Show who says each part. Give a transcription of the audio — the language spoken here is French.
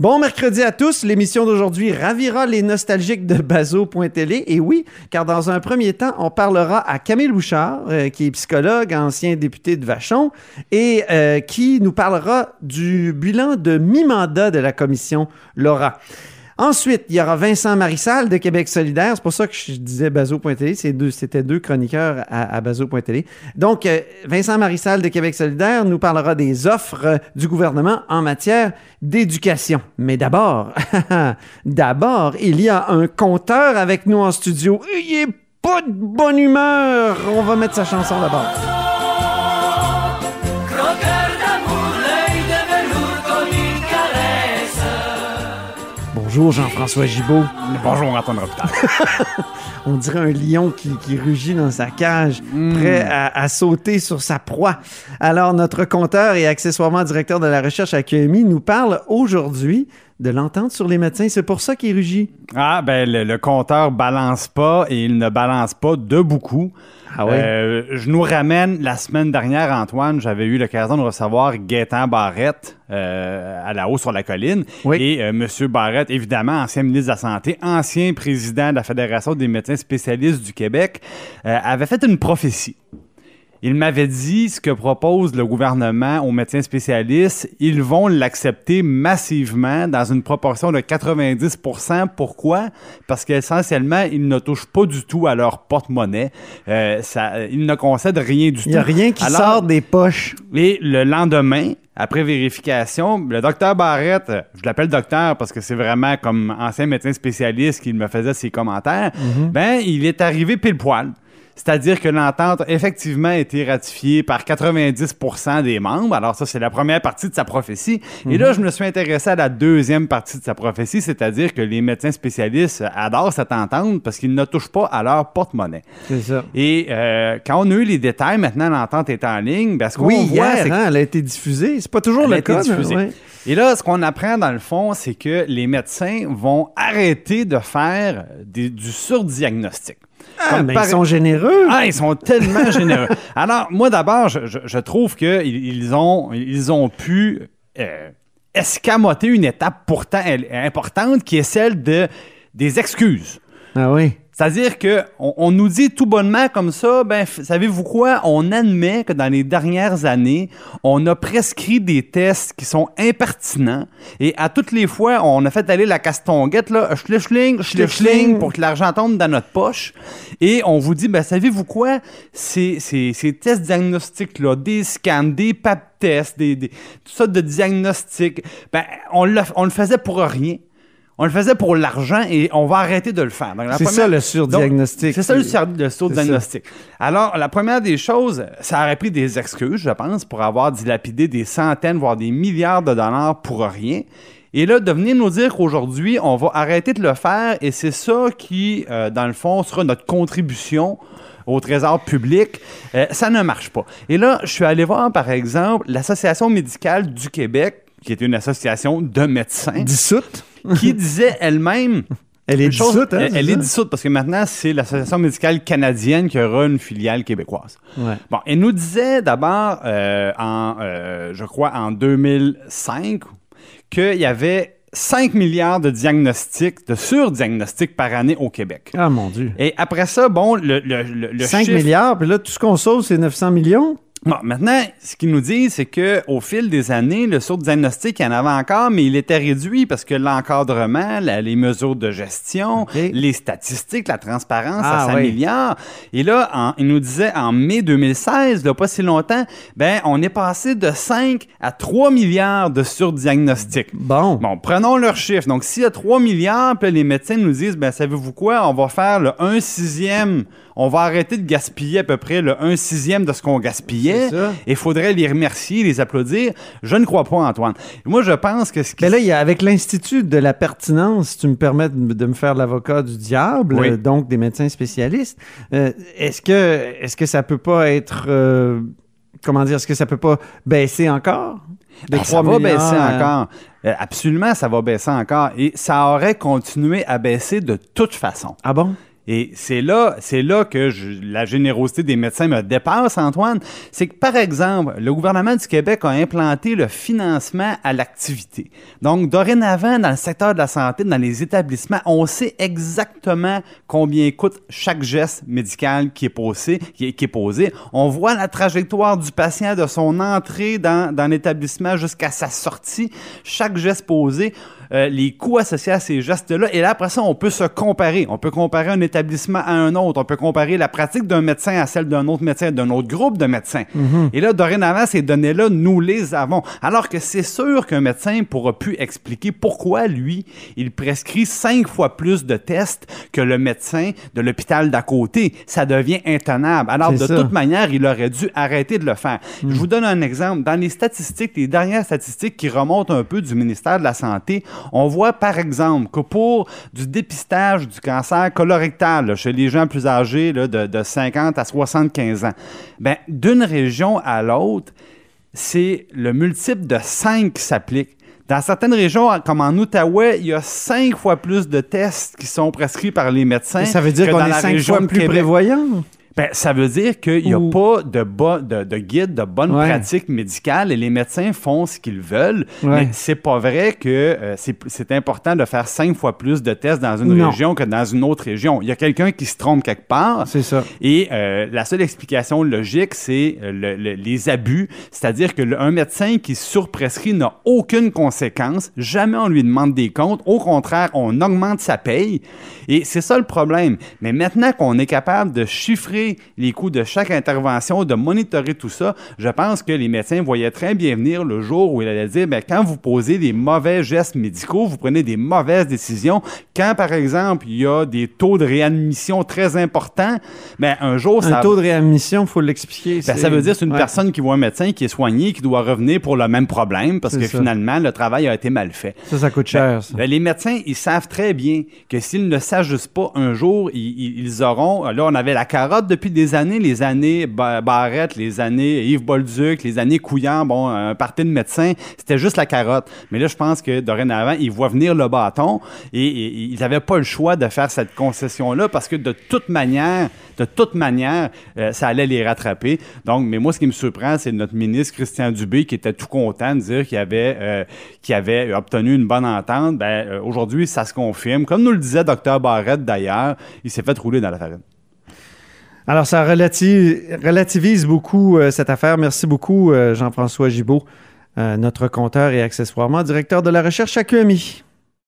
Speaker 1: Bon mercredi à tous. L'émission d'aujourd'hui ravira les nostalgiques de Bazo.télé. Et oui, car dans un premier temps, on parlera à Camille Bouchard, euh, qui est psychologue, ancien député de Vachon, et euh, qui nous parlera du bilan de mi-mandat de la commission Laura. Ensuite, il y aura Vincent Marissal de Québec solidaire. C'est pour ça que je disais Bazo.tv. C'était deux chroniqueurs à, à Bazo.tv. Donc, euh, Vincent Marissal de Québec solidaire nous parlera des offres du gouvernement en matière d'éducation. Mais d'abord, d'abord, il y a un compteur avec nous en studio. Il est pas de bonne humeur. On va mettre sa chanson d'abord. Bonjour Jean-François Gibault.
Speaker 2: Bonjour Antoine Robitaille.
Speaker 1: On dirait un lion qui, qui rugit dans sa cage, prêt à, à sauter sur sa proie. Alors, notre compteur et accessoirement directeur de la recherche à QMI nous parle aujourd'hui de l'entente sur les médecins. C'est pour ça qu'il rugit.
Speaker 2: Ah, ben le, le compteur balance pas et il ne balance pas de beaucoup.
Speaker 1: Ah oui?
Speaker 2: Euh, je nous ramène la semaine dernière, Antoine, j'avais eu l'occasion de recevoir Gaétan Barrette euh, à la haut sur la colline.
Speaker 1: Oui.
Speaker 2: Et euh, M. Barrette, évidemment, ancien ministre de la Santé, ancien président de la Fédération des médecins spécialistes du Québec, euh, avait fait une prophétie. Il m'avait dit ce que propose le gouvernement aux médecins spécialistes, ils vont l'accepter massivement dans une proportion de 90% Pourquoi? Parce qu'essentiellement, ils ne touchent pas du tout à leur porte-monnaie. Euh, ça, ils ne concèdent rien du
Speaker 1: Il n'y a
Speaker 2: tout.
Speaker 1: rien qui
Speaker 2: Alors,
Speaker 1: sort des poches.
Speaker 2: et le lendemain, après vérification, le docteur Barrette, je l'appelle docteur parce que c'est vraiment comme ancien médecin spécialiste qu'il me faisait ses commentaires, ben, il est arrivé pile poil. C'est-à-dire que l'entente a effectivement été ratifiée par 90% des membres. Alors ça, c'est la première partie de sa prophétie. Et là, je me suis intéressé à la deuxième partie de sa prophétie, c'est-à-dire que les médecins spécialistes adorent cette entente parce qu'ils ne touchent pas à leur porte-monnaie.
Speaker 1: C'est ça.
Speaker 2: Et euh, quand on a eu les détails, maintenant l'entente est en ligne, ben, ce qu'on
Speaker 1: Oui,
Speaker 2: voit,
Speaker 1: hier,
Speaker 2: c'est que-
Speaker 1: hein, elle a été diffusée. C'est pas toujours
Speaker 2: Elle
Speaker 1: le cas.
Speaker 2: diffusée.
Speaker 1: mais ouais.
Speaker 2: Et là, ce qu'on apprend dans le fond, c'est que les médecins vont arrêter de faire des- du surdiagnostic.
Speaker 1: Ah,
Speaker 2: par-
Speaker 1: ils sont généreux.
Speaker 2: Ah, ils sont tellement généreux. Alors, moi, d'abord, je, je- je trouve qu'ils ils ont, ils ont pu euh, escamoter une étape pourtant importante qui est celle de, des excuses.
Speaker 1: Ah oui.
Speaker 2: C'est-à-dire que on, on nous dit tout bonnement comme ça, ben savez-vous quoi? On admet que dans les dernières années, on a prescrit des tests qui sont impertinents et à toutes les fois, on a fait aller la castonguette là, schlichling, schlichling pour que l'argent tombe dans notre poche et on vous dit ben savez-vous quoi? Ces, ces, ces tests diagnostiques là, des scans, des pap tests, des, des toutes sortes de diagnostics, ben on le, on le faisait pour rien. On le faisait pour l'argent et on va arrêter de le faire.
Speaker 1: C'est ça le surdiagnostic.
Speaker 2: C'est ça le, sur- le surdiagnostic. Alors, la première des choses, ça aurait pris des excuses, je pense, pour avoir dilapidé des centaines, voire des milliards de dollars pour rien. Et là, de venir nous dire qu'aujourd'hui, on va arrêter de le faire et c'est ça qui, euh, dans le fond, sera notre contribution au trésor public, euh, ça ne marche pas. Et là, je suis allé voir, par exemple, l'Association médicale du Québec, qui est une association de médecins,
Speaker 1: Dissoute.
Speaker 2: Qui disait elle-même
Speaker 1: Elle est
Speaker 2: chose-
Speaker 1: dissoute, hein,
Speaker 2: elle, est dissoute parce que maintenant, c'est l'Association médicale canadienne qui aura une filiale québécoise.
Speaker 1: Ouais.
Speaker 2: Bon, elle nous disait d'abord, euh, en, euh, je crois, en 2005, qu'il y avait 5 milliards de diagnostics, de surdiagnostics par année au Québec.
Speaker 1: Ah mon Dieu.
Speaker 2: Et après ça, bon, le, le, le, le
Speaker 1: 5
Speaker 2: chiffre-
Speaker 1: milliards, puis là, tout ce qu'on sauve, c'est 900 millions?
Speaker 2: Bon, maintenant, ce qu'ils nous disent, c'est que au fil des années, le surdiagnostic, il y en avait encore, mais il était réduit parce que l'encadrement, la- les mesures de gestion, les statistiques, la transparence,
Speaker 1: Ah,
Speaker 2: ça
Speaker 1: oui.
Speaker 2: s'améliore. Et là, en- il nous disait en mai 2016, là, pas si longtemps, ben, on est passé de 5 à 3 milliards de surdiagnostics.
Speaker 1: Bon.
Speaker 2: Bon, prenons leurs chiffres. Donc, s'il y a 3 milliards, puis les médecins nous disent, ben, savez-vous quoi, on va faire le 1 sixième, on va arrêter de gaspiller à peu près le 1 sixième de ce qu'on gaspillait. Et il faudrait les remercier, les applaudir. Je ne crois pas, Antoine. Moi, je pense que ce qui...
Speaker 1: Mais là, il y a, avec l'Institut de la pertinence, si tu me permets de, me- de me faire l'avocat du diable,
Speaker 2: Oui.
Speaker 1: euh, donc des médecins spécialistes, euh, est-ce que, est-ce que ça peut pas être, euh, comment dire, est-ce que ça peut pas baisser encore?
Speaker 2: Ben, ça
Speaker 1: 3
Speaker 2: va baisser encore. Absolument, ça va baisser encore. Et ça aurait continué à baisser de toute façon.
Speaker 1: Ah bon?
Speaker 2: Et c'est là, c'est là que la générosité des médecins me dépasse, Antoine. C'est que, par exemple, le gouvernement du Québec a implanté le financement à l'activité. Donc, dorénavant, dans le secteur de la santé, dans les établissements, on sait exactement combien coûte chaque geste médical qui est posé. On voit la trajectoire du patient de son entrée dans l'établissement jusqu'à sa sortie. Chaque geste posé, euh, les coûts associés à ces gestes-là. Et là, après ça, on peut se comparer. On peut comparer un établissement à un autre. On peut comparer la pratique d'un médecin à celle d'un autre médecin, d'un autre groupe de médecins. Et là, dorénavant, ces données-là, nous les avons. Alors que c'est sûr qu'un médecin pourra plus expliquer pourquoi, lui, il prescrit cinq fois plus de tests que le médecin de l'hôpital d'à côté. Ça devient intenable. Alors, de
Speaker 1: ça.
Speaker 2: toute manière, il aurait dû arrêter de le faire. Je vous donne un exemple. Dans les statistiques, les dernières statistiques qui remontent un peu du ministère de la Santé, on voit par exemple que pour du dépistage du cancer colorectal là, chez les gens plus âgés là, de, de 50 à 75 ans, ben, d'une région à l'autre, c'est le multiple de 5 qui s'applique. Dans certaines régions, comme en Outaouais, il y a cinq fois plus de tests qui sont prescrits par les médecins.
Speaker 1: Ça veut dire qu'on est cinq fois plus
Speaker 2: Québec. Ben, ça veut dire qu'il n'y a pas de, de, de guide, de bonne
Speaker 1: Ouais.
Speaker 2: pratique médicale et les médecins font ce qu'ils veulent.
Speaker 1: Ouais.
Speaker 2: Mais c'est pas vrai que euh, c'est important de faire cinq fois plus de tests dans une
Speaker 1: Non.
Speaker 2: région que dans une autre région. Il y a quelqu'un qui se trompe quelque part.
Speaker 1: C'est ça.
Speaker 2: Et euh, la seule explication logique, c'est euh, le- le- les abus. C'est-à-dire que le- un médecin qui surprescrit n'a aucune conséquence. Jamais on lui demande des comptes. Au contraire, on augmente sa paye. Et c'est ça le problème. Mais maintenant qu'on est capable de chiffrer les coûts de chaque intervention, de monitorer tout ça, je pense que les médecins voyaient très bien venir le jour où il allait dire, ben, quand vous posez des mauvais gestes médicaux, vous prenez des mauvaises décisions. Quand, par exemple, il y a des taux de réadmission très importants, ben, un jour, ça
Speaker 1: Un taux de réadmission, il faut l'expliquer.
Speaker 2: ben, ça veut dire que c'est une
Speaker 1: Ouais.
Speaker 2: personne qui voit un médecin qui est soigné, qui doit revenir pour le même problème parce que
Speaker 1: ça.
Speaker 2: finalement, le travail a été mal fait.
Speaker 1: Ça, ça coûte cher, ça.
Speaker 2: Ben, les médecins, ils savent très bien que s'ils ne s'ajustent pas un jour, ils, ils- ils auront. Là, on avait la carotte depuis des années, les années Ba- Barrette, les années Yves Bolduc, les années Couillard, bon, un parti de médecins, c'était juste la carotte. Mais là, je pense que dorénavant, ils voient venir le bâton et, ils n'avaient pas le choix de faire cette concession-là parce que de toute manière, de toute manière, euh, ça allait les rattraper. Donc, mais moi, ce qui me surprend, c'est notre ministre Christian Dubé qui était tout content de dire qu'il avait, euh, obtenu une bonne entente. Ben, euh, aujourd'hui, ça se confirme. Comme nous le disait Dr Barrette d'ailleurs, il s'est fait rouler dans la farine.
Speaker 1: Alors, ça relati- relativise beaucoup euh, cette affaire. Merci beaucoup, euh, Jean-François Gibault, euh, notre compteur et accessoirement directeur de la recherche à QMI.